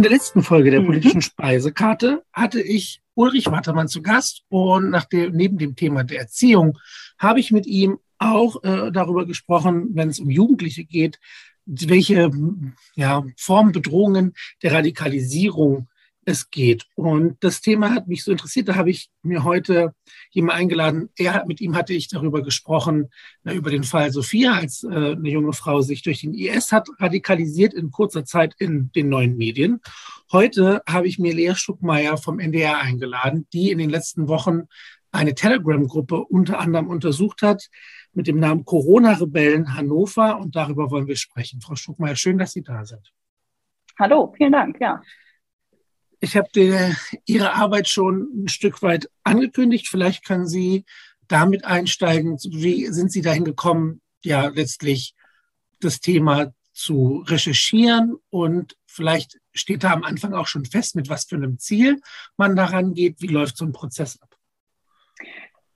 In der letzten Folge der mhm. politischen Speisekarte hatte ich Ulrich Wattermann zu Gast und nach dem, neben dem Thema der Erziehung habe ich mit ihm auch äh, darüber gesprochen, wenn es um Jugendliche geht, welche ja, Formen, Bedrohungen der Radikalisierung es geht. Und das Thema hat mich so interessiert, da habe ich mir heute jemanden eingeladen. Er, mit ihm hatte ich darüber gesprochen, na, über den Fall Sophia, als äh, eine junge Frau sich durch den IS hat radikalisiert in kurzer Zeit in den neuen Medien. Heute habe ich mir Lea Stuckmeier vom NDR eingeladen, die in den letzten Wochen eine Telegram-Gruppe unter anderem untersucht hat mit dem Namen Corona-Rebellen Hannover. Und darüber wollen wir sprechen. Frau Stuckmeier, schön, dass Sie da sind. Hallo, vielen Dank. Ja. Ich habe Ihre Arbeit schon ein Stück weit angekündigt. Vielleicht können Sie damit einsteigen. Wie sind Sie dahin gekommen, ja letztlich das Thema zu recherchieren und vielleicht steht da am Anfang auch schon fest, mit was für einem Ziel man daran geht. Wie läuft so ein Prozess ab?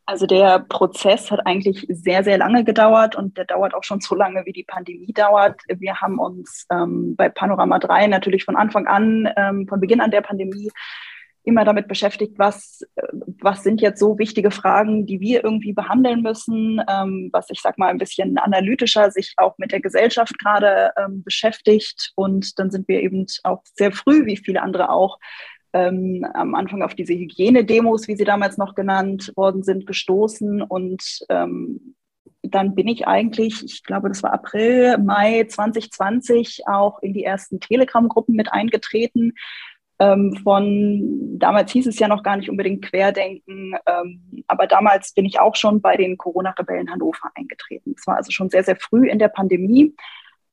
Also der Prozess hat eigentlich sehr, sehr lange gedauert und der dauert auch schon so lange, wie die Pandemie dauert. Wir haben uns ähm, bei Panorama 3 natürlich von Anfang an, ähm, von Beginn an der Pandemie, immer damit beschäftigt, was, was sind jetzt so wichtige Fragen, die wir irgendwie behandeln müssen, ähm, was ich sag mal ein bisschen analytischer sich auch mit der Gesellschaft gerade ähm, beschäftigt. Und dann sind wir eben auch sehr früh, wie viele andere auch, ähm, am Anfang auf diese Hygienedemos, wie sie damals noch genannt worden sind, gestoßen. Und ähm, dann bin ich eigentlich, ich glaube, das war April, Mai 2020, auch in die ersten Telegram-Gruppen mit eingetreten. Ähm, von damals hieß es ja noch gar nicht unbedingt Querdenken, ähm, aber damals bin ich auch schon bei den Corona-Rebellen Hannover eingetreten. Es war also schon sehr, sehr früh in der Pandemie.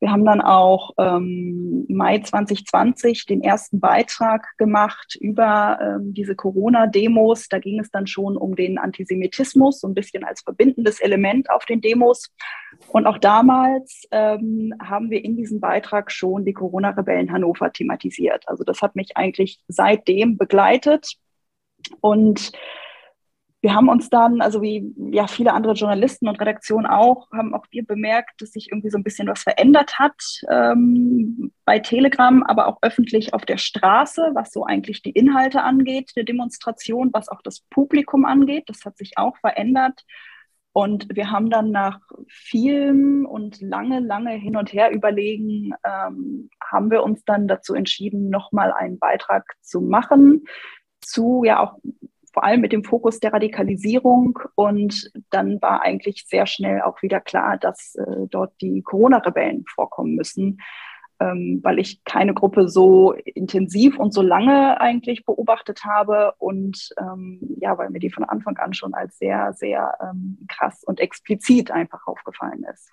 Wir haben dann auch ähm, Mai 2020 den ersten Beitrag gemacht über ähm, diese Corona-Demos. Da ging es dann schon um den Antisemitismus, so ein bisschen als verbindendes Element auf den Demos. Und auch damals ähm, haben wir in diesem Beitrag schon die Corona-Rebellen Hannover thematisiert. Also das hat mich eigentlich seitdem begleitet. Und wir haben uns dann, also wie ja viele andere Journalisten und Redaktionen auch, haben auch wir bemerkt, dass sich irgendwie so ein bisschen was verändert hat ähm, bei Telegram, aber auch öffentlich auf der Straße, was so eigentlich die Inhalte angeht, der Demonstration, was auch das Publikum angeht. Das hat sich auch verändert. Und wir haben dann nach vielem und lange, lange hin und her überlegen, ähm, haben wir uns dann dazu entschieden, nochmal einen Beitrag zu machen zu ja auch vor allem mit dem Fokus der Radikalisierung. Und dann war eigentlich sehr schnell auch wieder klar, dass äh, dort die Corona-Rebellen vorkommen müssen, ähm, weil ich keine Gruppe so intensiv und so lange eigentlich beobachtet habe und ähm, ja, weil mir die von Anfang an schon als sehr, sehr ähm, krass und explizit einfach aufgefallen ist.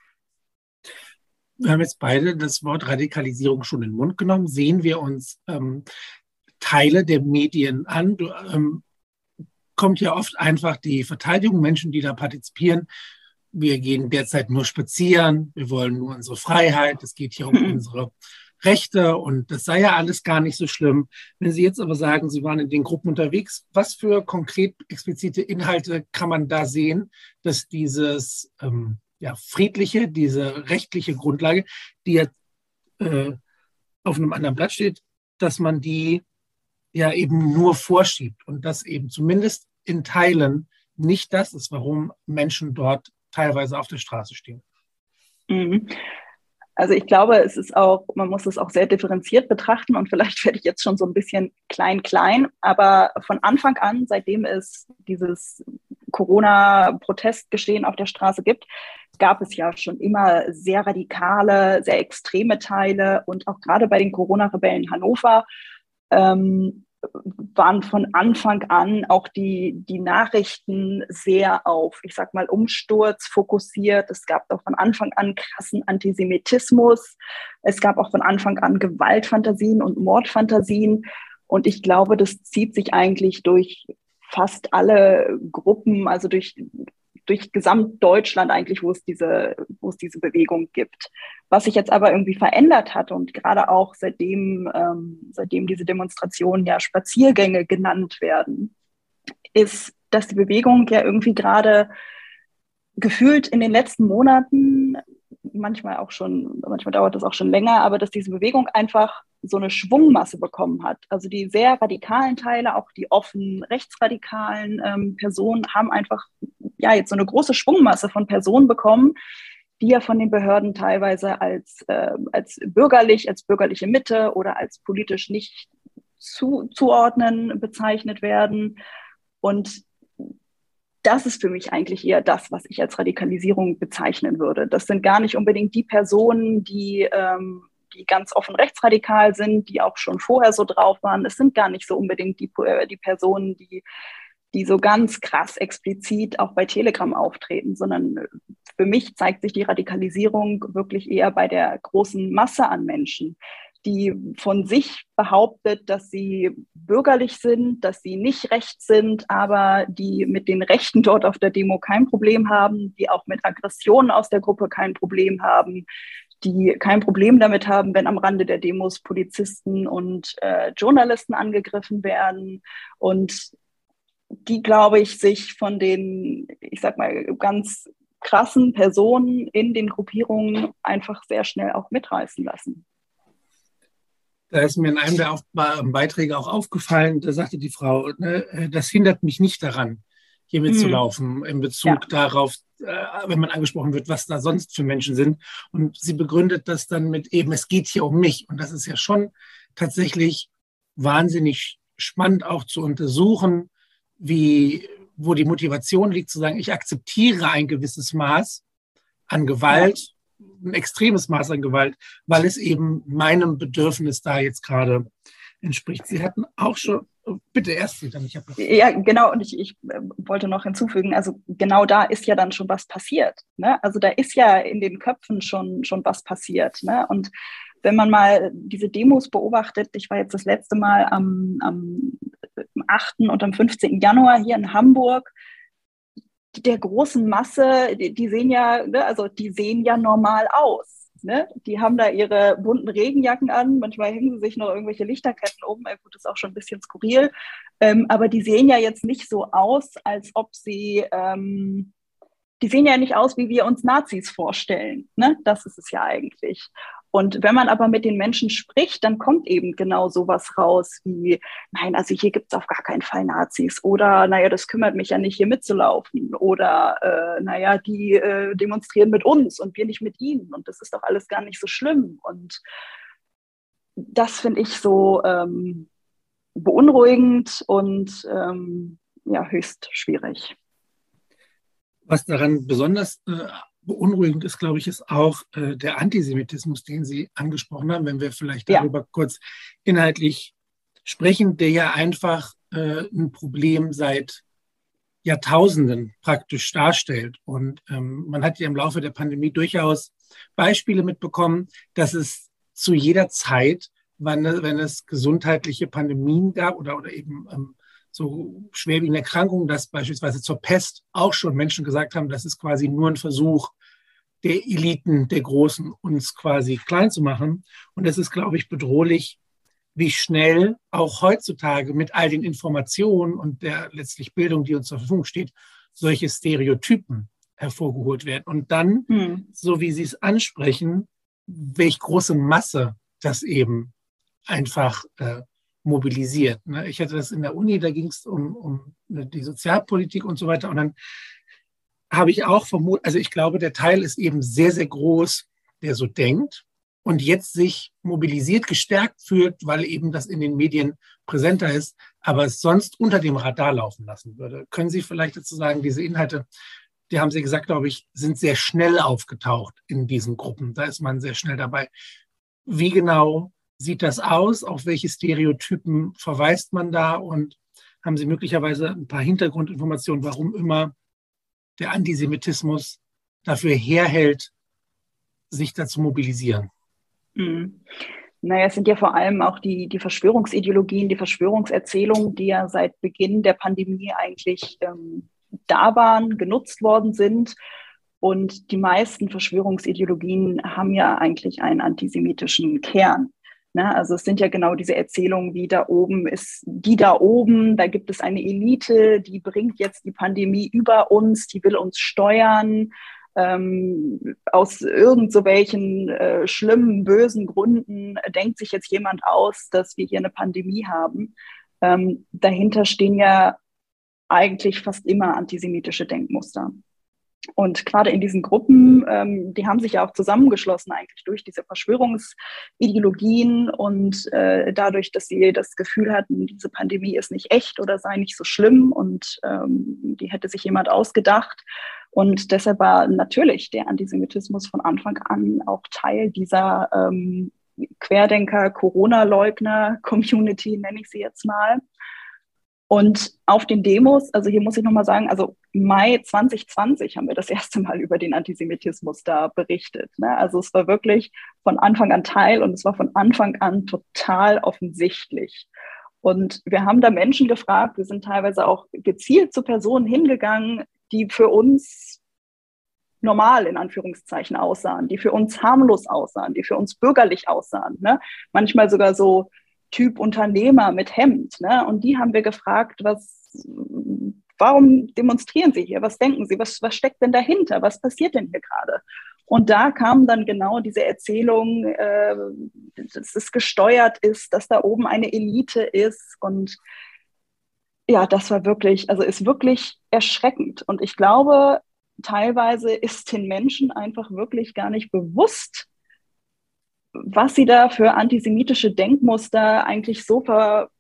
Wir haben jetzt beide das Wort Radikalisierung schon in den Mund genommen. Sehen wir uns ähm, Teile der Medien an. Du, ähm, kommt ja oft einfach die Verteidigung, Menschen, die da partizipieren. Wir gehen derzeit nur spazieren, wir wollen nur unsere Freiheit, es geht hier um mhm. unsere Rechte und das sei ja alles gar nicht so schlimm. Wenn Sie jetzt aber sagen, Sie waren in den Gruppen unterwegs, was für konkret explizite Inhalte kann man da sehen, dass dieses ähm, ja, friedliche, diese rechtliche Grundlage, die ja äh, auf einem anderen Blatt steht, dass man die ja eben nur vorschiebt und das eben zumindest in Teilen nicht das ist, warum Menschen dort teilweise auf der Straße stehen. Mhm. Also ich glaube, es ist auch, man muss es auch sehr differenziert betrachten und vielleicht werde ich jetzt schon so ein bisschen klein-klein, aber von Anfang an, seitdem es dieses Corona-Protestgeschehen auf der Straße gibt, gab es ja schon immer sehr radikale, sehr extreme Teile und auch gerade bei den Corona-Rebellen Hannover ähm, waren von Anfang an auch die, die Nachrichten sehr auf, ich sag mal, Umsturz fokussiert. Es gab auch von Anfang an krassen Antisemitismus. Es gab auch von Anfang an Gewaltfantasien und Mordfantasien. Und ich glaube, das zieht sich eigentlich durch fast alle Gruppen, also durch durch Gesamtdeutschland eigentlich, wo es diese, wo es diese Bewegung gibt. Was sich jetzt aber irgendwie verändert hat und gerade auch seitdem, ähm, seitdem diese Demonstrationen ja Spaziergänge genannt werden, ist, dass die Bewegung ja irgendwie gerade gefühlt in den letzten Monaten, manchmal auch schon, manchmal dauert das auch schon länger, aber dass diese Bewegung einfach so eine Schwungmasse bekommen hat. Also die sehr radikalen Teile, auch die offen rechtsradikalen ähm, Personen haben einfach ja jetzt so eine große Schwungmasse von Personen bekommen, die ja von den Behörden teilweise als, äh, als bürgerlich, als bürgerliche Mitte oder als politisch nicht zu, zuordnen bezeichnet werden. Und das ist für mich eigentlich eher das, was ich als Radikalisierung bezeichnen würde. Das sind gar nicht unbedingt die Personen, die, ähm, die ganz offen rechtsradikal sind, die auch schon vorher so drauf waren. Es sind gar nicht so unbedingt die, äh, die Personen, die, die so ganz krass explizit auch bei Telegram auftreten, sondern für mich zeigt sich die Radikalisierung wirklich eher bei der großen Masse an Menschen, die von sich behauptet, dass sie bürgerlich sind, dass sie nicht rechts sind, aber die mit den Rechten dort auf der Demo kein Problem haben, die auch mit Aggressionen aus der Gruppe kein Problem haben, die kein Problem damit haben, wenn am Rande der Demos Polizisten und äh, Journalisten angegriffen werden. Und die, glaube ich, sich von den, ich sag mal, ganz krassen Personen in den Gruppierungen einfach sehr schnell auch mitreißen lassen. Da ist mir in einem der Beiträge auch aufgefallen, da sagte die Frau, ne, das hindert mich nicht daran, hier mitzulaufen, mhm. in Bezug ja. darauf, äh, wenn man angesprochen wird, was da sonst für Menschen sind. Und sie begründet das dann mit eben, es geht hier um mich. Und das ist ja schon tatsächlich wahnsinnig spannend auch zu untersuchen, wie, wo die Motivation liegt, zu sagen, ich akzeptiere ein gewisses Maß an Gewalt ein extremes Maß an Gewalt, weil es eben meinem Bedürfnis da jetzt gerade entspricht. Sie hatten auch schon, bitte erst wieder. Ich ja, genau, und ich, ich äh, wollte noch hinzufügen, also genau da ist ja dann schon was passiert. Ne? Also da ist ja in den Köpfen schon, schon was passiert. Ne? Und wenn man mal diese Demos beobachtet, ich war jetzt das letzte Mal am, am 8. und am 15. Januar hier in Hamburg, der großen Masse, die, sehen ja, ne, also die sehen ja normal aus. Ne? Die haben da ihre bunten Regenjacken an, manchmal hängen sie sich noch irgendwelche Lichterketten oben, äh, gut, ist auch schon ein bisschen skurril, ähm, aber die sehen ja jetzt nicht so aus, als ob sie, ähm, die sehen ja nicht aus, wie wir uns Nazis vorstellen. Ne? Das ist es ja eigentlich. Und wenn man aber mit den Menschen spricht, dann kommt eben genau sowas raus wie, nein, also hier gibt es auf gar keinen Fall Nazis oder naja, das kümmert mich ja nicht, hier mitzulaufen oder äh, naja, die äh, demonstrieren mit uns und wir nicht mit ihnen und das ist doch alles gar nicht so schlimm. Und das finde ich so ähm, beunruhigend und ähm, ja, höchst schwierig. Was daran besonders äh, beunruhigend ist, glaube ich, ist auch äh, der Antisemitismus, den Sie angesprochen haben, wenn wir vielleicht darüber ja. kurz inhaltlich sprechen, der ja einfach äh, ein Problem seit Jahrtausenden praktisch darstellt. Und ähm, man hat ja im Laufe der Pandemie durchaus Beispiele mitbekommen, dass es zu jeder Zeit, wann, wenn es gesundheitliche Pandemien gab oder, oder eben ähm, so schwerwiegende Erkrankungen, dass beispielsweise zur Pest auch schon Menschen gesagt haben, das ist quasi nur ein Versuch der Eliten, der Großen, uns quasi klein zu machen. Und es ist, glaube ich, bedrohlich, wie schnell auch heutzutage mit all den Informationen und der letztlich Bildung, die uns zur Verfügung steht, solche Stereotypen hervorgeholt werden. Und dann, hm. so wie Sie es ansprechen, welch große Masse das eben einfach äh, mobilisiert. Ne? Ich hatte das in der Uni, da ging es um, um die Sozialpolitik und so weiter. Und dann habe ich auch vermutet, also ich glaube, der Teil ist eben sehr, sehr groß, der so denkt und jetzt sich mobilisiert, gestärkt fühlt, weil eben das in den Medien präsenter ist, aber es sonst unter dem Radar laufen lassen würde. Können Sie vielleicht dazu sagen, diese Inhalte, die haben Sie gesagt, glaube ich, sind sehr schnell aufgetaucht in diesen Gruppen. Da ist man sehr schnell dabei. Wie genau sieht das aus? Auf welche Stereotypen verweist man da? Und haben Sie möglicherweise ein paar Hintergrundinformationen, warum immer der Antisemitismus dafür herhält, sich dazu mobilisieren? Mhm. Naja, es sind ja vor allem auch die, die Verschwörungsideologien, die Verschwörungserzählungen, die ja seit Beginn der Pandemie eigentlich ähm, da waren, genutzt worden sind. Und die meisten Verschwörungsideologien haben ja eigentlich einen antisemitischen Kern. Ne? Also es sind ja genau diese Erzählungen, wie da oben ist, die da oben, da gibt es eine Elite, die bringt jetzt die Pandemie über uns, die will uns steuern. ähm, aus irgend so welchen äh, schlimmen, bösen Gründen denkt sich jetzt jemand aus, dass wir hier eine Pandemie haben. Ähm, dahinter stehen ja eigentlich fast immer antisemitische Denkmuster. Und gerade in diesen Gruppen, ähm, die haben sich ja auch zusammengeschlossen eigentlich durch diese Verschwörungsideologien und äh, dadurch, dass sie das Gefühl hatten, diese Pandemie ist nicht echt oder sei nicht so schlimm und ähm, die hätte sich jemand ausgedacht. Und deshalb war natürlich der Antisemitismus von Anfang an auch Teil dieser ähm, Querdenker, Corona-Leugner-Community, nenne ich sie jetzt mal. Und auf den Demos, also hier muss ich nochmal sagen, also Mai 2020 haben wir das erste Mal über den Antisemitismus da berichtet. Ne? Also es war wirklich von Anfang an Teil und es war von Anfang an total offensichtlich. Und wir haben da Menschen gefragt, wir sind teilweise auch gezielt zu Personen hingegangen, die für uns normal in Anführungszeichen aussahen, die für uns harmlos aussahen, die für uns bürgerlich aussahen. Ne? Manchmal sogar so Typ Unternehmer mit Hemd. Ne? Und die haben wir gefragt, was, warum demonstrieren Sie hier? Was denken Sie? Was, was steckt denn dahinter? Was passiert denn hier gerade? Und da kam dann genau diese Erzählung, äh, dass es gesteuert ist, dass da oben eine Elite ist. Und ja, das war wirklich, also ist wirklich erschreckend. Und ich glaube, teilweise ist den Menschen einfach wirklich gar nicht bewusst, was sie da für antisemitische Denkmuster eigentlich so ver,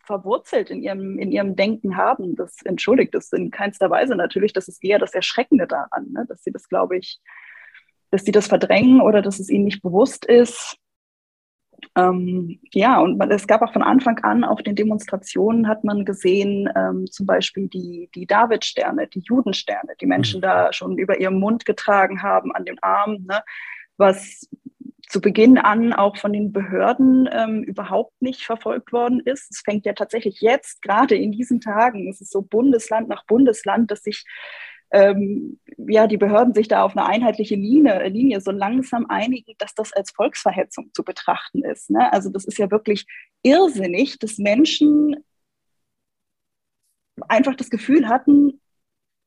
verwurzelt in ihrem, in ihrem Denken haben. Das entschuldigt es in keinster Weise natürlich. Das ist eher das Erschreckende daran, ne? dass sie das, glaube ich, dass sie das verdrängen oder dass es ihnen nicht bewusst ist. Ähm, ja, und man, es gab auch von Anfang an auf den Demonstrationen hat man gesehen, ähm, zum Beispiel die, die Davidsterne, die Judensterne, die Menschen mhm. da schon über ihrem Mund getragen haben, an den Armen, ne? was zu Beginn an auch von den Behörden ähm, überhaupt nicht verfolgt worden ist. Es fängt ja tatsächlich jetzt, gerade in diesen Tagen, es ist so Bundesland nach Bundesland, dass sich ähm, ja, die Behörden sich da auf eine einheitliche Linie, Linie so langsam einigen, dass das als Volksverhetzung zu betrachten ist. Ne? Also das ist ja wirklich irrsinnig, dass Menschen einfach das Gefühl hatten,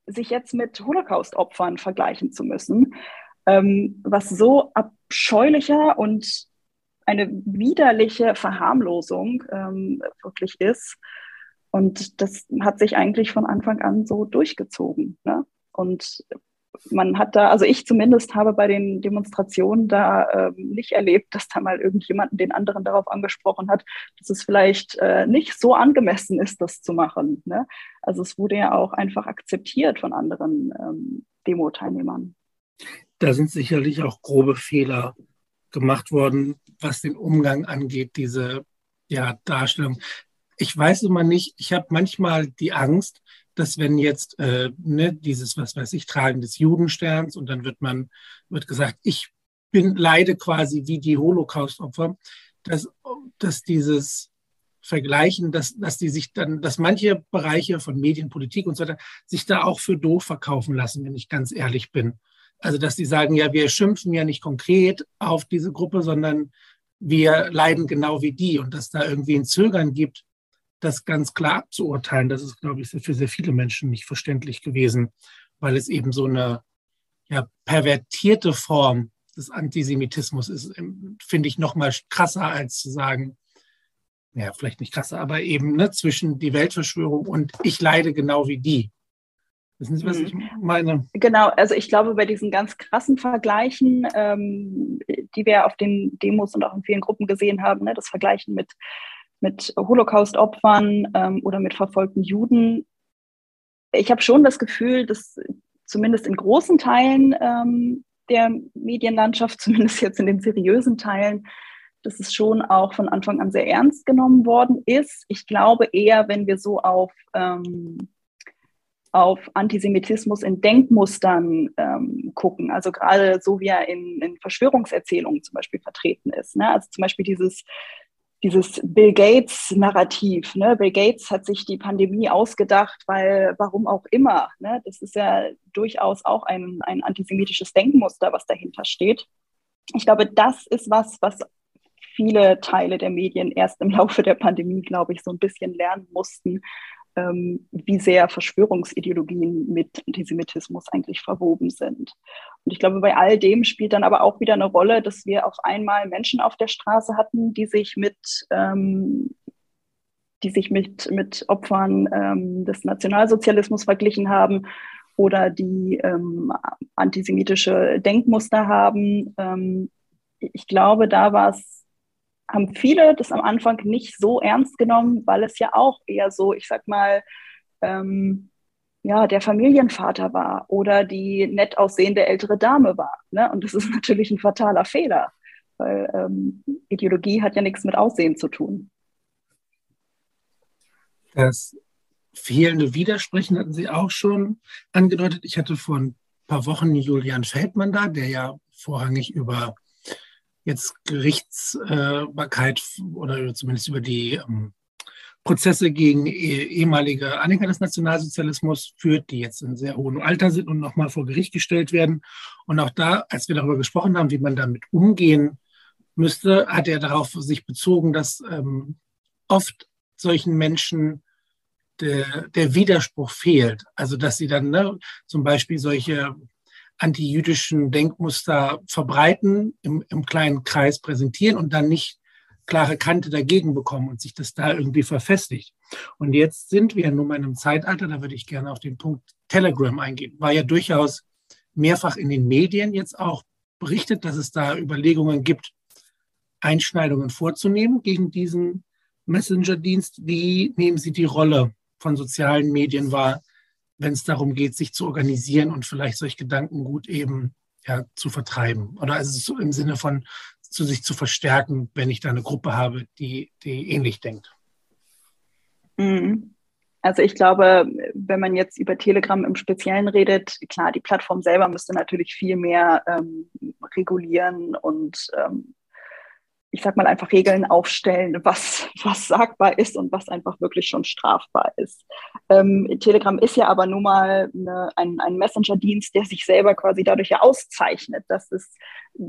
sich jetzt mit Holocaust-Opfern vergleichen zu müssen ähm, was so abscheulicher und eine widerliche Verharmlosung ähm, wirklich ist. Und das hat sich eigentlich von Anfang an so durchgezogen. Ne? Und man hat da, also ich zumindest habe bei den Demonstrationen da ähm, nicht erlebt, dass da mal irgendjemanden den anderen darauf angesprochen hat, dass es vielleicht äh, nicht so angemessen ist, das zu machen. Ne? Also es wurde ja auch einfach akzeptiert von anderen ähm, Demo-Teilnehmern da sind sicherlich auch grobe Fehler gemacht worden, was den Umgang angeht, diese ja, Darstellung. Ich weiß immer nicht, ich habe manchmal die Angst, dass wenn jetzt äh, ne, dieses, was weiß ich, Tragen des Judensterns und dann wird man, wird gesagt, ich bin, leide quasi wie die Holocaust-Opfer, dass, dass dieses Vergleichen, dass, dass die sich dann, dass manche Bereiche von Medienpolitik und so weiter sich da auch für doof verkaufen lassen, wenn ich ganz ehrlich bin. Also, dass die sagen, ja, wir schimpfen ja nicht konkret auf diese Gruppe, sondern wir leiden genau wie die und dass da irgendwie ein Zögern gibt, das ganz klar abzuurteilen, das ist, glaube ich, für sehr viele Menschen nicht verständlich gewesen, weil es eben so eine ja, pervertierte Form des Antisemitismus ist, finde ich noch mal krasser als zu sagen, ja, vielleicht nicht krasser, aber eben ne, zwischen die Weltverschwörung und ich leide genau wie die. Wissen Sie, was ich mhm. meine? Genau, also ich glaube, bei diesen ganz krassen Vergleichen, ähm, die wir auf den Demos und auch in vielen Gruppen gesehen haben, ne, das Vergleichen mit, mit Holocaust-Opfern ähm, oder mit verfolgten Juden, ich habe schon das Gefühl, dass zumindest in großen Teilen ähm, der Medienlandschaft, zumindest jetzt in den seriösen Teilen, dass es schon auch von Anfang an sehr ernst genommen worden ist. Ich glaube eher, wenn wir so auf ähm, auf Antisemitismus in Denkmustern ähm, gucken, also gerade so wie er in, in Verschwörungserzählungen zum Beispiel vertreten ist. Ne? Also zum Beispiel dieses, dieses Bill Gates-Narrativ. Ne? Bill Gates hat sich die Pandemie ausgedacht, weil warum auch immer. Ne? Das ist ja durchaus auch ein, ein antisemitisches Denkmuster, was dahinter steht. Ich glaube, das ist was, was viele Teile der Medien erst im Laufe der Pandemie, glaube ich, so ein bisschen lernen mussten, ähm, wie sehr Verschwörungsideologien mit Antisemitismus eigentlich verwoben sind. Und ich glaube, bei all dem spielt dann aber auch wieder eine Rolle, dass wir auf einmal Menschen auf der Straße hatten, die sich mit ähm, die sich mit, mit Opfern ähm, des Nationalsozialismus verglichen haben oder die ähm, antisemitische Denkmuster haben. Ähm, ich glaube, da war es haben viele das am Anfang nicht so ernst genommen, weil es ja auch eher so, ich sag mal, ähm, ja, der Familienvater war oder die nett aussehende ältere Dame war. Ne? Und das ist natürlich ein fataler Fehler, weil ähm, Ideologie hat ja nichts mit Aussehen zu tun. Das fehlende Widersprechen hatten Sie auch schon angedeutet. Ich hatte vor ein paar Wochen Julian Feldmann da, der ja vorrangig über jetzt Gerichtsbarkeit oder zumindest über die ähm, Prozesse gegen eh, ehemalige Anhänger des Nationalsozialismus führt, die jetzt in sehr hohem Alter sind und nochmal vor Gericht gestellt werden. Und auch da, als wir darüber gesprochen haben, wie man damit umgehen müsste, hat er darauf sich bezogen, dass ähm, oft solchen Menschen der, der Widerspruch fehlt. Also dass sie dann ne, zum Beispiel solche antijüdischen Denkmuster verbreiten, im, im kleinen Kreis präsentieren und dann nicht klare Kante dagegen bekommen und sich das da irgendwie verfestigt. Und jetzt sind wir nun mal in einem Zeitalter, da würde ich gerne auf den Punkt Telegram eingehen. War ja durchaus mehrfach in den Medien jetzt auch berichtet, dass es da Überlegungen gibt, Einschneidungen vorzunehmen gegen diesen Messenger-Dienst. Wie nehmen Sie die Rolle von sozialen Medien wahr? Wenn es darum geht, sich zu organisieren und vielleicht solch Gedankengut eben ja, zu vertreiben. Oder also so im Sinne von zu sich zu verstärken, wenn ich da eine Gruppe habe, die, die ähnlich denkt. Mhm. Also ich glaube, wenn man jetzt über Telegram im Speziellen redet, klar, die Plattform selber müsste natürlich viel mehr ähm, regulieren und ähm, ich sag mal, einfach Regeln aufstellen, was, was sagbar ist und was einfach wirklich schon strafbar ist. Ähm, Telegram ist ja aber nun mal eine, ein, ein Messenger-Dienst, der sich selber quasi dadurch ja auszeichnet, dass es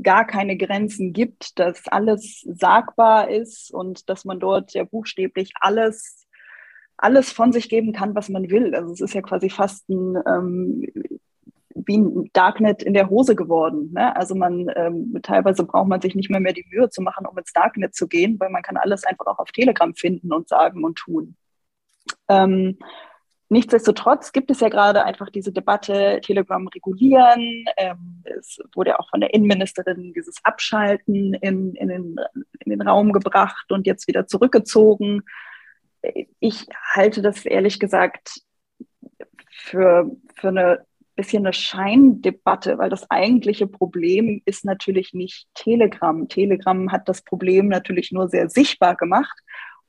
gar keine Grenzen gibt, dass alles sagbar ist und dass man dort ja buchstäblich alles alles von sich geben kann, was man will. Also es ist ja quasi fast ein ähm, wie ein Darknet in der Hose geworden. Ne? Also man ähm, teilweise braucht man sich nicht mehr mehr die Mühe zu machen, um ins Darknet zu gehen, weil man kann alles einfach auch auf Telegram finden und sagen und tun. Ähm, Nichtsdestotrotz gibt es ja gerade einfach diese Debatte, Telegram regulieren. Ähm, es wurde ja auch von der Innenministerin dieses Abschalten in, in, den, in den Raum gebracht und jetzt wieder zurückgezogen. Ich halte das ehrlich gesagt für, für eine bisschen eine Scheindebatte, weil das eigentliche Problem ist natürlich nicht Telegram. Telegram hat das Problem natürlich nur sehr sichtbar gemacht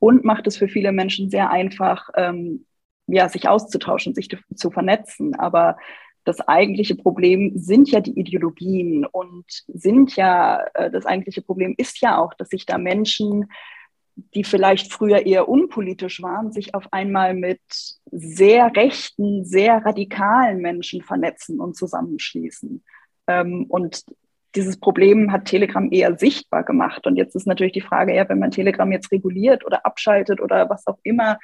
und macht es für viele Menschen sehr einfach, ähm, ja, sich auszutauschen, sich zu vernetzen. Aber das eigentliche Problem sind ja die Ideologien und sind ja, äh, das eigentliche Problem ist ja auch, dass sich da Menschen die vielleicht früher eher unpolitisch waren, sich auf einmal mit sehr rechten, sehr radikalen Menschen vernetzen und zusammenschließen. Ähm, und dieses Problem hat Telegram eher sichtbar gemacht. Und jetzt ist natürlich die Frage, ja, wenn man Telegram jetzt reguliert oder abschaltet oder was auch immer,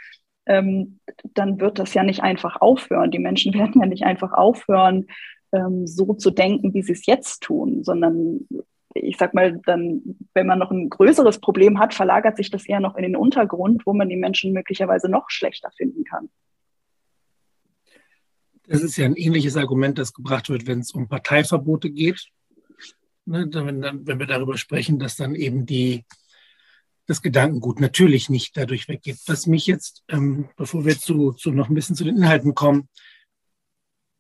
ähm, dann wird das ja nicht einfach aufhören. Die Menschen werden ja nicht einfach aufhören, ähm, so zu denken, wie sie es jetzt tun, sondern ich sag mal, dann, wenn man noch ein größeres Problem hat, verlagert sich das eher noch in den Untergrund, wo man die Menschen möglicherweise noch schlechter finden kann. Das ist ja ein ähnliches Argument, das gebracht wird, wenn es um Parteiverbote geht. Ne, wenn, wenn, wir darüber sprechen, dass dann eben die, das Gedankengut natürlich nicht dadurch weggeht. Was mich jetzt, ähm, bevor wir zu, zu noch ein bisschen zu den Inhalten kommen,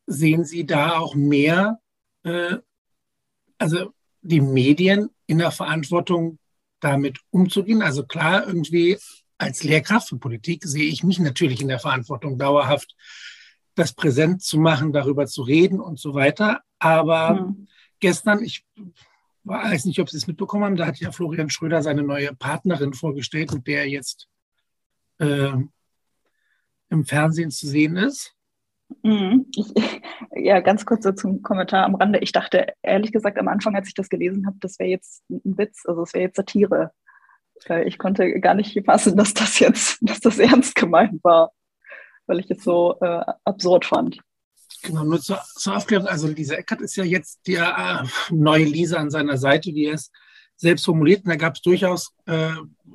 sehen Sie da auch mehr, äh, also die Medien in der Verantwortung, damit umzugehen. Also klar, irgendwie als Lehrkraft für Politik sehe ich mich natürlich in der Verantwortung, dauerhaft das präsent zu machen, darüber zu reden und so weiter. Aber mhm. gestern, ich weiß nicht, ob Sie es mitbekommen haben, da hat ja Florian Schröder seine neue Partnerin vorgestellt, mit der er jetzt äh, im Fernsehen zu sehen ist. Mhm. Ich, ja, ganz kurz so zum Kommentar am Rande. Ich dachte ehrlich gesagt am Anfang, als ich das gelesen habe, das wäre jetzt ein Witz, also es wäre jetzt Satire. Ich konnte gar nicht fassen, dass das jetzt, dass das ernst gemeint war. weil ich es so äh, absurd fand. Genau, nur zur, zur Aufklärung. Also Lisa Eckert ist ja jetzt die äh, neue Lisa an seiner Seite, wie er es selbst formuliert. Und da gab es durchaus äh,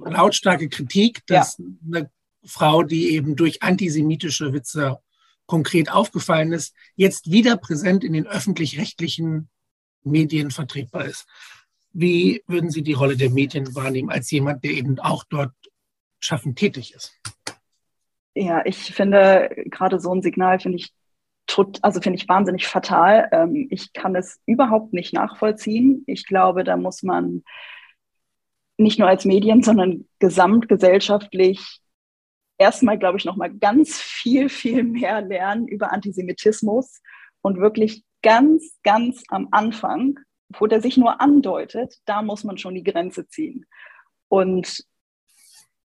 lautstarke Kritik, dass ja. eine Frau, die eben durch antisemitische Witze konkret aufgefallen ist, jetzt wieder präsent in den öffentlich-rechtlichen Medien vertretbar ist. Wie würden Sie die Rolle der Medien wahrnehmen als jemand, der eben auch dort schaffend tätig ist? Ja, ich finde gerade so ein Signal finde ich also finde ich wahnsinnig fatal. Ähm, ich kann es überhaupt nicht nachvollziehen. Ich glaube, da muss man nicht nur als Medien, sondern gesamtgesellschaftlich erstmal, glaube ich, noch mal ganz viel, viel mehr lernen über Antisemitismus und wirklich ganz, ganz am Anfang, wo der sich nur andeutet, da muss man schon die Grenze ziehen. Und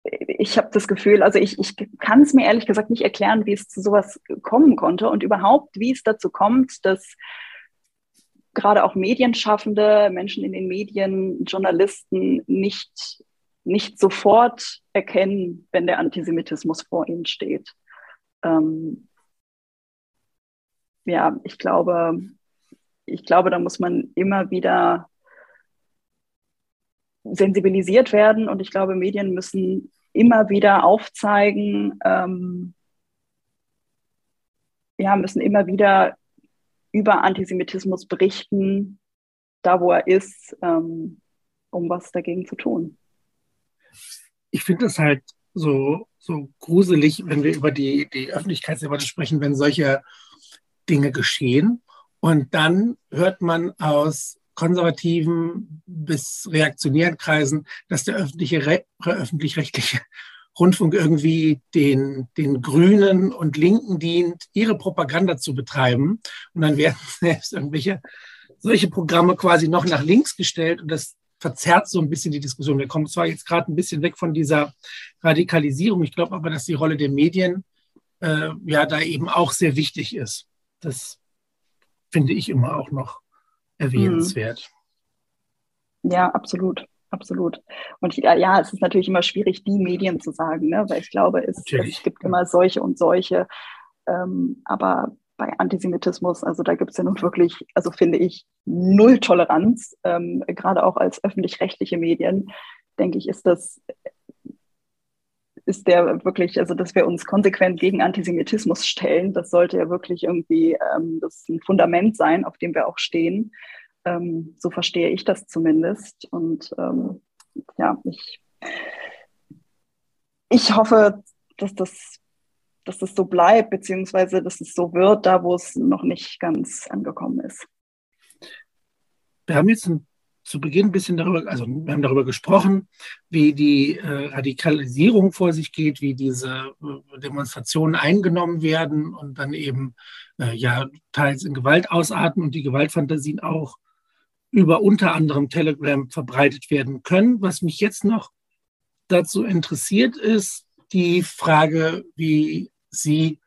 ich habe das Gefühl, also ich, ich kann es mir ehrlich gesagt nicht erklären, wie es zu sowas kommen konnte und überhaupt, wie es dazu kommt, dass gerade auch Medienschaffende, Menschen in den Medien, Journalisten nicht, nicht sofort erkennen, wenn der Antisemitismus vor ihnen steht. Ähm, ja, ich glaube, ich glaube, da muss man immer wieder sensibilisiert werden und ich glaube, Medien müssen immer wieder aufzeigen, ähm, ja, müssen immer wieder über Antisemitismus berichten, da wo er ist, ähm, um was dagegen zu tun. Ich finde es halt so, so gruselig, wenn wir über die, die Öffentlichkeitsdebatte sprechen, wenn solche Dinge geschehen. Und dann hört man aus konservativen bis reaktionären Kreisen, dass der öffentliche, öffentlich-rechtliche Rundfunk irgendwie den, den Grünen und Linken dient, ihre Propaganda zu betreiben. Und dann werden selbst irgendwelche solche Programme quasi noch nach links gestellt und das verzerrt so ein bisschen die Diskussion. Wir kommen zwar jetzt gerade ein bisschen weg von dieser Radikalisierung. Ich glaube aber, dass die Rolle der Medien äh, ja da eben auch sehr wichtig ist. Das finde ich immer auch noch erwähnenswert. Mhm. Ja, absolut. Absolut. Und ja, es ist natürlich immer schwierig, die Medien zu sagen, ne? weil ich glaube, es, es gibt immer solche und solche. Ähm, aber bei Antisemitismus, also da gibt es ja nun wirklich, also finde ich, null Toleranz. Ähm, gerade auch als öffentlich-rechtliche Medien, denke ich, ist das ist der wirklich, also dass wir uns konsequent gegen Antisemitismus stellen, das sollte ja wirklich irgendwie ähm, das ein Fundament sein, auf dem wir auch stehen. Ähm, so verstehe ich das zumindest. Und ähm, ja, ich, ich hoffe, dass das, dass das so bleibt, beziehungsweise dass es so wird, da wo es noch nicht ganz angekommen ist. Wir haben jetzt ein zu Beginn ein bisschen darüber, also wir haben darüber gesprochen, wie die äh, Radikalisierung vor sich geht, wie diese äh, Demonstrationen eingenommen werden und dann eben äh, ja teils in Gewalt ausarten und die Gewaltfantasien auch über unter anderem Telegram verbreitet werden können. Was mich jetzt noch dazu interessiert, ist die Frage, wie Sie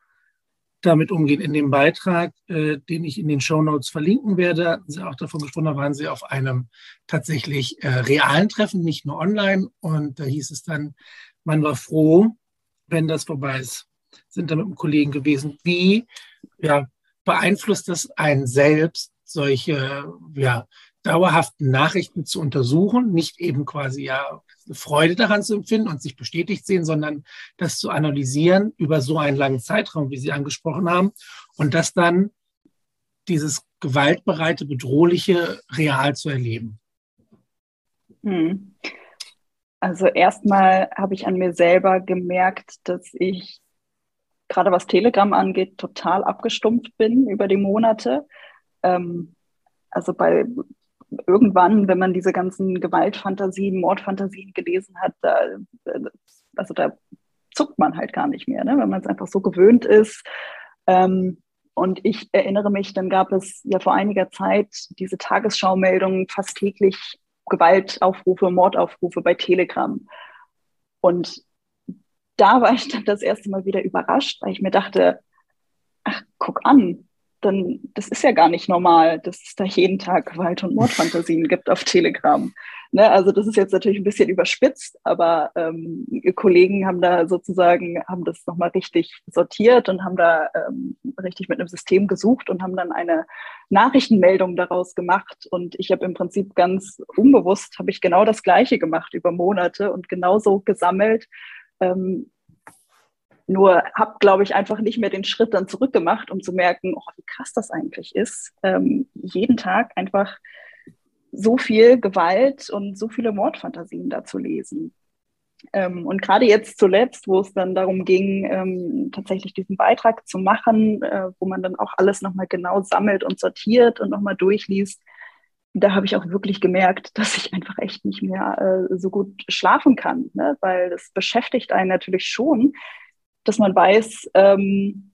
damit umgehen. In dem Beitrag, äh, den ich in den Show Notes verlinken werde, hatten Sie auch davon gesprochen, da waren Sie auf einem tatsächlich äh, realen Treffen, nicht nur online. Und da hieß es dann, man war froh, wenn das vorbei ist. Sind da mit einem Kollegen gewesen. Wie ja, beeinflusst das einen selbst, solche ja, dauerhaften Nachrichten zu untersuchen, nicht eben quasi ja Freude daran zu empfinden und sich bestätigt sehen, sondern das zu analysieren über so einen langen Zeitraum, wie Sie angesprochen haben, und das dann dieses gewaltbereite, bedrohliche real zu erleben. Hm. Also erstmal habe ich an mir selber gemerkt, dass ich gerade was Telegram angeht, total abgestumpft bin über die Monate. Ähm, also bei irgendwann, wenn man diese ganzen Gewaltfantasien, Mordfantasien gelesen hat, da, also da zuckt man halt gar nicht mehr, ne? wenn man es einfach so gewöhnt ist. Ähm, und ich erinnere mich, dann gab es ja vor einiger Zeit diese Tagesschau-Meldungen fast täglich Gewaltaufrufe, Mordaufrufe bei Telegram. Und da war ich dann das erste Mal wieder überrascht, weil ich mir dachte, ach, guck an, dann, das ist ja gar nicht normal, dass es da jeden Tag Gewalt- und Mordfantasien gibt auf Telegram. Ne, also das ist jetzt natürlich ein bisschen überspitzt, aber ähm, Kollegen haben da sozusagen, haben das nochmal richtig sortiert und haben da ähm, richtig mit einem System gesucht und haben dann eine Nachrichtenmeldung daraus gemacht. Und ich habe im Prinzip ganz unbewusst, habe ich genau das Gleiche gemacht über Monate und genauso gesammelt. Ähm, nur habe, glaube ich, einfach nicht mehr den Schritt dann zurückgemacht, um zu merken, oh, wie krass das eigentlich ist. Ähm, jeden Tag einfach so viel Gewalt und so viele Mordfantasien da zu lesen. Ähm, und gerade jetzt zuletzt, wo es dann darum ging, ähm, tatsächlich diesen Beitrag zu machen, äh, wo man dann auch alles nochmal genau sammelt und sortiert und nochmal durchliest, da habe ich auch wirklich gemerkt, dass ich einfach echt nicht mehr äh, so gut schlafen kann, ne? weil das beschäftigt einen natürlich schon, dass man weiß, ähm,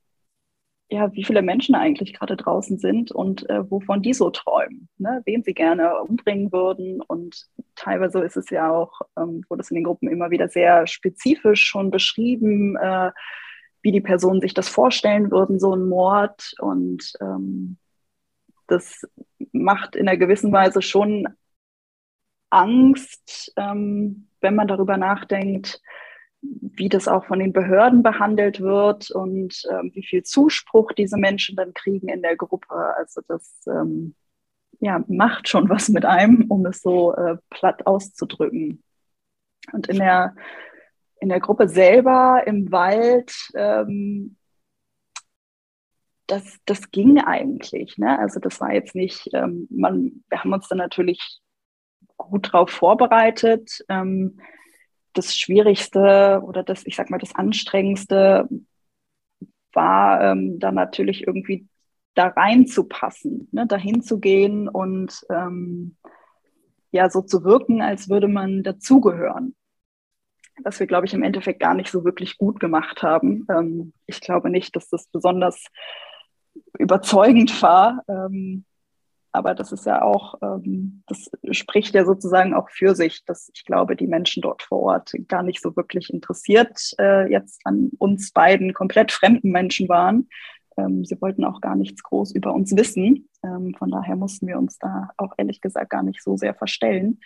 ja, wie viele Menschen eigentlich gerade draußen sind und äh, wovon die so träumen, ne? wen sie gerne umbringen würden. Und teilweise ist es ja auch, ähm, wurde es in den Gruppen immer wieder sehr spezifisch schon beschrieben, äh, wie die Personen sich das vorstellen würden, so ein Mord. Und ähm, das macht in einer gewissen Weise schon Angst, ähm, wenn man darüber nachdenkt, wie das auch von den Behörden behandelt wird und ähm, wie viel Zuspruch diese Menschen dann kriegen in der Gruppe. Also das ähm, ja, macht schon was mit einem, um es so äh, platt auszudrücken. Und in der, in der Gruppe selber im Wald, ähm, das, das ging eigentlich. Ne? Also das war jetzt nicht, ähm, man, wir haben uns dann natürlich gut darauf vorbereitet. Ähm, das Schwierigste oder das, ich sag mal, das Anstrengendste war ähm, dann natürlich irgendwie da reinzupassen, ne, dahin zu gehen und ähm, ja, so zu wirken, als würde man dazugehören. Was wir, glaube ich, im Endeffekt gar nicht so wirklich gut gemacht haben. Ähm, ich glaube nicht, dass das besonders überzeugend war. Ähm, aber das ist ja auch, ähm, das spricht ja sozusagen auch für sich, dass ich glaube, die Menschen dort vor Ort gar nicht so wirklich interessiert äh, jetzt an uns beiden komplett fremden Menschen waren. Ähm, sie wollten auch gar nichts groß über uns wissen. Ähm, von daher mussten wir uns da auch ehrlich gesagt gar nicht so sehr verstellen,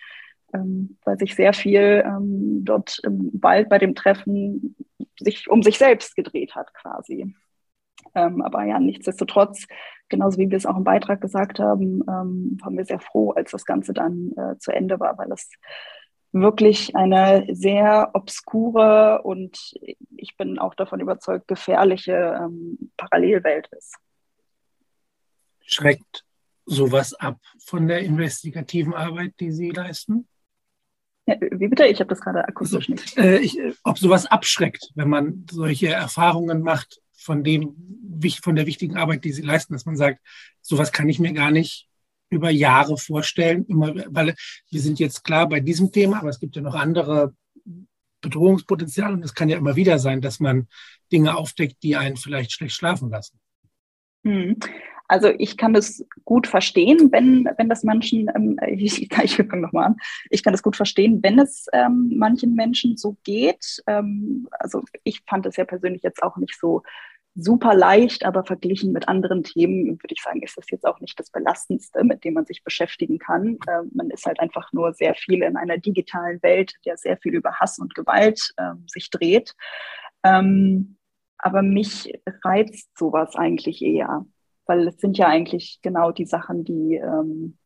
ähm, weil sich sehr viel ähm, dort im Wald bei dem Treffen sich um sich selbst gedreht hat quasi. Ähm, aber ja, nichtsdestotrotz, genauso wie wir es auch im Beitrag gesagt haben, ähm, waren wir sehr froh, als das Ganze dann äh, zu Ende war, weil es wirklich eine sehr obskure und ich bin auch davon überzeugt, gefährliche ähm, Parallelwelt ist. Schreckt sowas ab von der investigativen Arbeit, die Sie leisten? Ja, wie bitte? Ich habe das gerade akustisch also, nicht. Äh, ich, ob sowas abschreckt, wenn man solche Erfahrungen macht, von dem, von der wichtigen Arbeit, die sie leisten, dass man sagt, sowas kann ich mir gar nicht über Jahre vorstellen, immer, weil wir sind jetzt klar bei diesem Thema, aber es gibt ja noch andere Bedrohungspotenziale und es kann ja immer wieder sein, dass man Dinge aufdeckt, die einen vielleicht schlecht schlafen lassen. Hm. Also ich kann das gut verstehen, wenn, wenn das manchen, ähm, ich, ich fange nochmal an, ich kann das gut verstehen, wenn es ähm, manchen Menschen so geht. Ähm, also ich fand es ja persönlich jetzt auch nicht so super leicht, aber verglichen mit anderen Themen würde ich sagen, ist das jetzt auch nicht das Belastendste, mit dem man sich beschäftigen kann. Äh, man ist halt einfach nur sehr viel in einer digitalen Welt, der sehr viel über Hass und Gewalt äh, sich dreht. Ähm, aber mich reizt sowas eigentlich eher, weil es sind ja eigentlich genau die Sachen, die, ähm,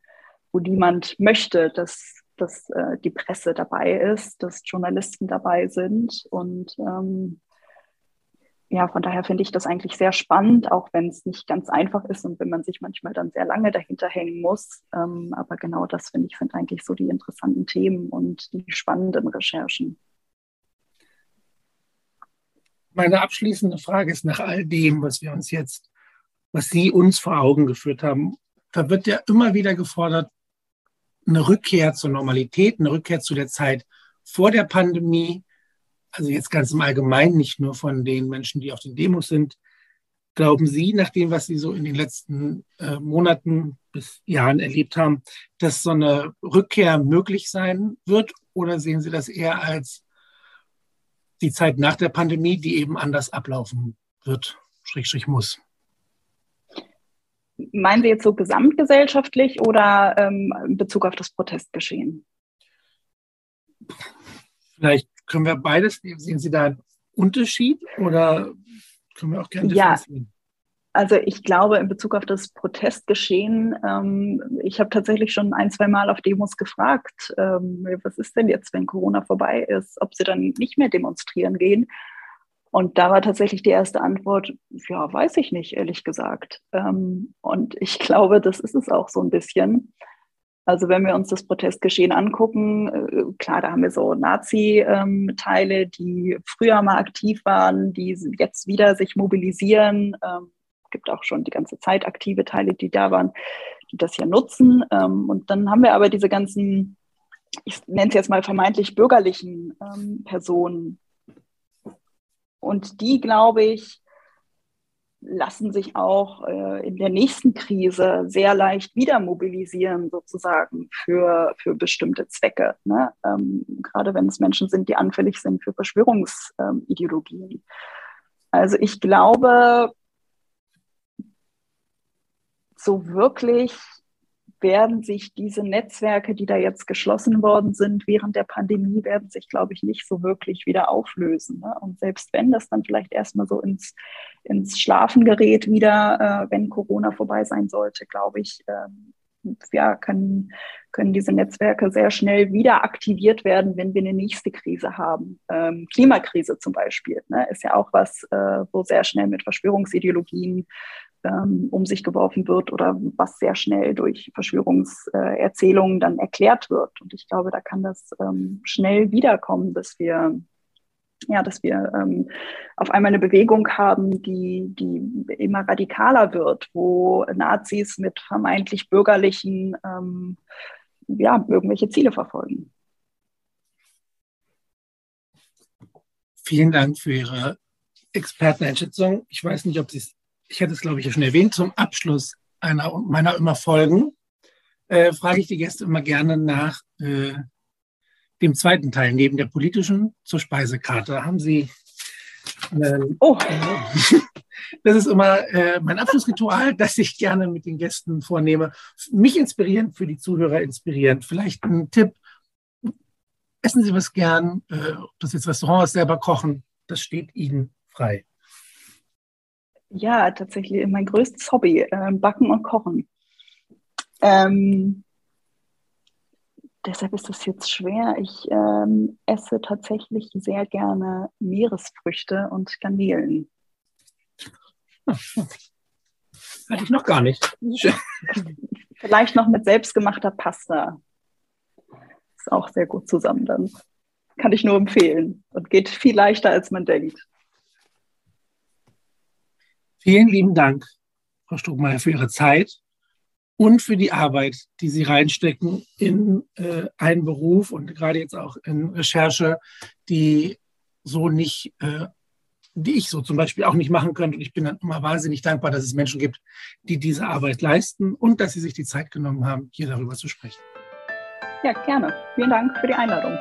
wo niemand möchte, dass dass äh, die Presse dabei ist, dass Journalisten dabei sind und ähm, ja, von daher finde ich das eigentlich sehr spannend, auch wenn es nicht ganz einfach ist und wenn man sich manchmal dann sehr lange dahinter hängen muss. Ähm, aber genau das finde ich sind eigentlich so die interessanten Themen und die spannenden Recherchen. Meine abschließende Frage ist nach all dem, was wir uns jetzt, was Sie uns vor Augen geführt haben, da wird ja immer wieder gefordert, eine Rückkehr zur Normalität, eine Rückkehr zu der Zeit vor der Pandemie, also jetzt ganz im Allgemeinen, nicht nur von den Menschen, die auf den Demos sind, glauben Sie, nach dem, was Sie so in den letzten äh, Monaten bis Jahren erlebt haben, dass so eine Rückkehr möglich sein wird? Oder sehen Sie das eher als die Zeit nach der Pandemie, die eben anders ablaufen wird, Schrägstrich muss? Meinen Sie jetzt so gesamtgesellschaftlich oder ähm, in Bezug auf das Protestgeschehen? Vielleicht können wir beides. Sehen Sie da einen Unterschied oder können wir auch gerne ja. Also ich glaube in Bezug auf das Protestgeschehen, ähm, ich habe tatsächlich schon ein, zwei Mal auf Demos gefragt, ähm, was ist denn jetzt, wenn Corona vorbei ist, ob sie dann nicht mehr demonstrieren gehen. Und da war tatsächlich die erste Antwort, ja, weiß ich nicht, ehrlich gesagt. Ähm, und ich glaube, das ist es auch so ein bisschen. Also wenn wir uns das Protestgeschehen angucken, äh, klar, da haben wir so Nazi-Teile, die früher mal aktiv waren, die jetzt wieder sich mobilisieren. Ähm, gibt auch schon die ganze Zeit aktive Teile, die da waren, die das ja nutzen. Ähm, und dann haben wir aber diese ganzen, ich nenne es jetzt mal vermeintlich bürgerlichen ähm, Personen. Und die, glaube ich, lassen sich auch äh, in der nächsten Krise sehr leicht wieder mobilisieren, sozusagen für, für bestimmte Zwecke. Ne? Ähm, gerade wenn es Menschen sind, die anfällig sind für Verschwörungsideologien. also ich glaube, so wirklich werden sich diese Netzwerke, die da jetzt geschlossen worden sind während der Pandemie, werden sich, glaube ich, nicht so wirklich wieder auflösen. Ne? Und selbst wenn das dann vielleicht erstmal so ins, ins Schlafen gerät wieder, äh, wenn Corona vorbei sein sollte, glaube ich, ähm, ja, können, können diese Netzwerke sehr schnell wieder aktiviert werden, wenn wir eine nächste Krise haben. Ähm, Klimakrise zum Beispiel ne, ist ja auch was, äh, wo sehr schnell mit Verschwörungsideologien ähm, um sich geworfen wird oder was sehr schnell durch Verschwörungserzählungen dann erklärt wird. Und ich glaube, da kann das ähm, schnell wiederkommen, dass wir ja, dass wir ähm, auf einmal eine Bewegung haben, die, die immer radikaler wird, wo Nazis mit vermeintlich bürgerlichen, ähm, ja, irgendwelche Ziele verfolgen. Vielen Dank für Ihre Experteneinschätzung. Ich weiß nicht, ob Sie es ich hatte es, glaube ich, schon erwähnt, zum Abschluss einer meiner immer Folgen, äh, frage ich die Gäste immer gerne nach äh, dem zweiten Teil, neben der politischen zur Speisekarte. Haben Sie. Äh, oh. das ist immer äh, mein Abschlussritual, das ich gerne mit den Gästen vornehme. Mich inspirierend, für die Zuhörer inspirierend. Vielleicht ein Tipp. Essen Sie was gern, äh, ob das jetzt Restaurant ist, selber kochen, das steht Ihnen frei. Ja, tatsächlich mein größtes Hobby, äh, Backen und Kochen. Ähm, deshalb ist es jetzt schwer. Ich ähm, esse tatsächlich sehr gerne Meeresfrüchte und Garnelen. Hatte ich noch gar nicht. Vielleicht noch mit selbstgemachter Pasta. Ist auch sehr gut zusammen dann. Kann ich nur empfehlen und geht viel leichter, als man denkt. Vielen lieben Dank, Frau Struckmeier, für Ihre Zeit und für die Arbeit, die Sie reinstecken in äh, einen Beruf und gerade jetzt auch in Recherche, die so nicht, äh, die ich so zum Beispiel auch nicht machen könnte. Und ich bin dann immer wahnsinnig dankbar, dass es Menschen gibt, die diese Arbeit leisten und dass Sie sich die Zeit genommen haben, hier darüber zu sprechen. Ja, gerne. Vielen Dank für die Einladung.